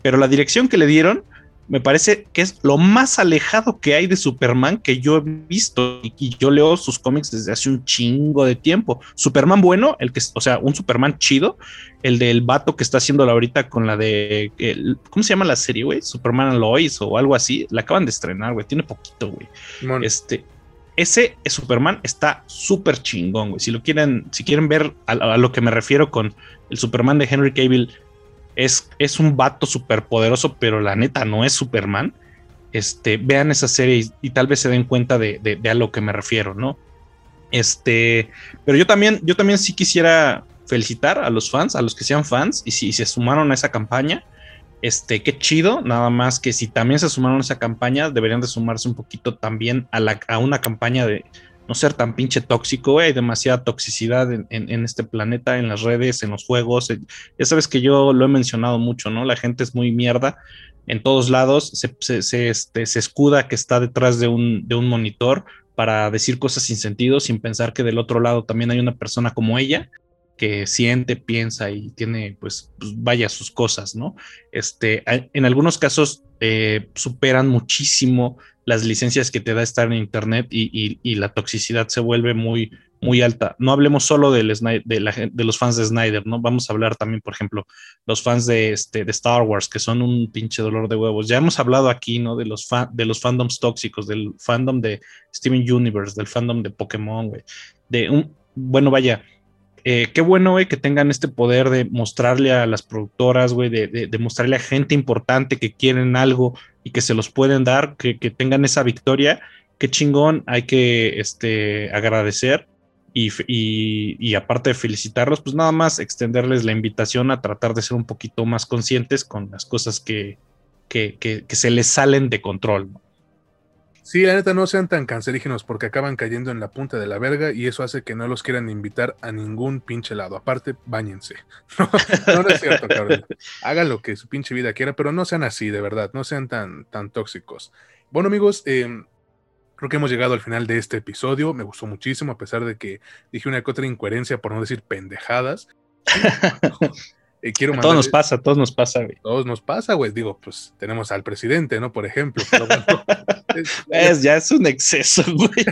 Pero la dirección que le dieron me parece que es lo más alejado que hay de Superman que yo he visto y, yo leo sus cómics desde hace un chingo de tiempo. Superman bueno, el que, o sea, un Superman chido, el del vato que está haciendo ahorita con la de, ¿cómo se llama la serie, güey? Superman Lois o algo así, la acaban de estrenar, güey, tiene poquito, güey. Este, ese Superman está súper chingón, güey. Si lo quieren, si quieren ver a lo que me refiero con el Superman de Henry Cavill es, un vato súper poderoso, pero la neta no es Superman. Este, vean esa serie y, tal vez se den cuenta de, a lo que me refiero, ¿no? Este, pero yo también, yo también sí quisiera felicitar a los fans, a los que sean fans, y si se sumaron a esa campaña, este, qué chido, nada más que si también se sumaron a esa campaña, deberían de sumarse un poquito también a, la, a una campaña de, no ser tan pinche tóxico, Hay demasiada toxicidad en, este planeta, en las redes, en los juegos. Ya sabes que yo lo he mencionado mucho, ¿no? La gente es muy mierda en todos lados, se, se, este, escuda que está detrás de un, de un monitor para decir cosas sin sentido, sin pensar que del otro lado también hay una persona como ella que siente, piensa y tiene, pues, pues vaya sus cosas, ¿no? Este, en algunos casos eh, superan muchísimo las licencias que te da estar en Internet y, la toxicidad se vuelve muy, muy alta. No hablemos solo de, de, los fans de Snyder, ¿no? Vamos a hablar también, por ejemplo, los fans de, este, de Star Wars, que son un pinche dolor de huevos. Ya hemos hablado aquí, ¿no? De los, de los fandoms tóxicos, del fandom de Steven Universe, del fandom de Pokémon, güey. De un, bueno, vaya, eh, qué bueno, güey, que tengan este poder de mostrarle a las productoras, güey, de, mostrarle a gente importante que quieren algo y que se los pueden dar, que, tengan esa victoria. Qué chingón, hay que este, agradecer y, aparte de felicitarlos, pues nada más extenderles la invitación a tratar de ser un poquito más conscientes con las cosas que, que, se les salen de control. Sí, la neta, no sean tan cancerígenos porque acaban cayendo en la punta de la verga y eso hace que no los quieran invitar a ningún pinche lado. Aparte, bañense. No, es cierto, cabrón. Hagan lo que su pinche vida quiera, pero no sean así, de verdad. No sean tan, tan tóxicos. Bueno, amigos, eh, Creo que hemos llegado al final de este episodio. Me gustó muchísimo, a pesar de que dije una que otra incoherencia, por no decir pendejadas. Eh, quiero a todos nos pasa, a todos nos pasa, güey. Todos nos pasa, güey. Digo, pues tenemos al presidente, ¿no? Por ejemplo. es, ya es un exceso, güey.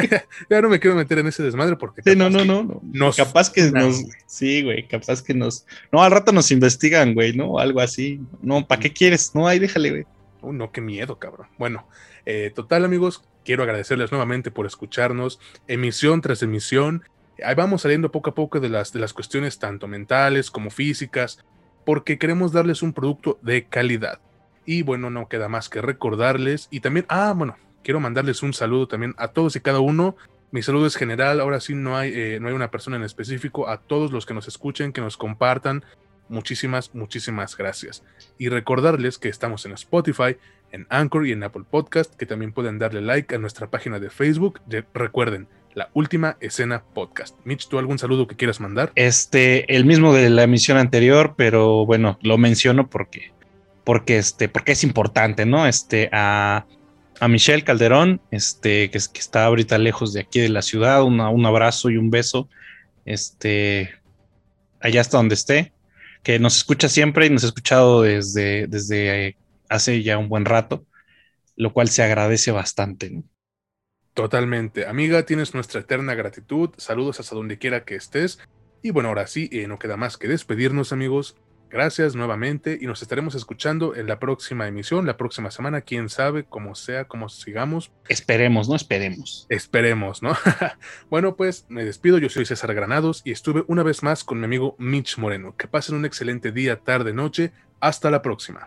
ya, no me quiero meter en ese desmadre porque. Sí, no, no, no. no. capaz que nos. Sí, güey. Capaz que nos. No, al rato nos investigan, güey, ¿no? Algo así. No, ¿para qué quieres? No, ahí déjale, güey. Uh, no, qué miedo, cabrón. Bueno, eh, total, amigos, quiero agradecerles nuevamente por escucharnos, emisión tras emisión. Ahí vamos saliendo poco a poco de las, de las cuestiones tanto mentales como físicas, porque queremos darles un producto de calidad. Y bueno, no queda más que recordarles y también, ah, bueno, quiero mandarles un saludo también a todos y cada uno. Mi saludo es general, ahora sí no hay, eh, no hay una persona en específico, a todos los que nos escuchen, que nos compartan. Muchísimas, muchísimas gracias. Y recordarles que estamos en Spotify, en Anchor y en Apple Podcast, que también pueden darle like a nuestra página de Facebook. recuerden, la última escena podcast. Mitch, ¿tú algún saludo que quieras mandar? Este, el mismo de la emisión anterior, pero bueno, lo menciono porque, porque este, porque es importante, ¿no? Este, a, a Michelle Calderón, este, que, que, está ahorita lejos de aquí de la ciudad, un abrazo y un beso. Este, allá hasta donde esté, que nos escucha siempre y nos ha escuchado desde, desde hace ya un buen rato, lo cual se agradece bastante. Totalmente. Amiga, tienes nuestra eterna gratitud. Saludos hasta donde quiera que estés. Y bueno, ahora sí, eh, no queda más que despedirnos, amigos. Gracias nuevamente y nos estaremos escuchando en la próxima emisión, la próxima semana, quién sabe, cómo sea, cómo sigamos. Esperemos, ¿no? Esperemos. Esperemos, ¿no? bueno, pues me despido, yo soy César Granados y estuve una vez más con mi amigo Mitch Moreno. Que pasen un excelente día, tarde, noche. Hasta la próxima.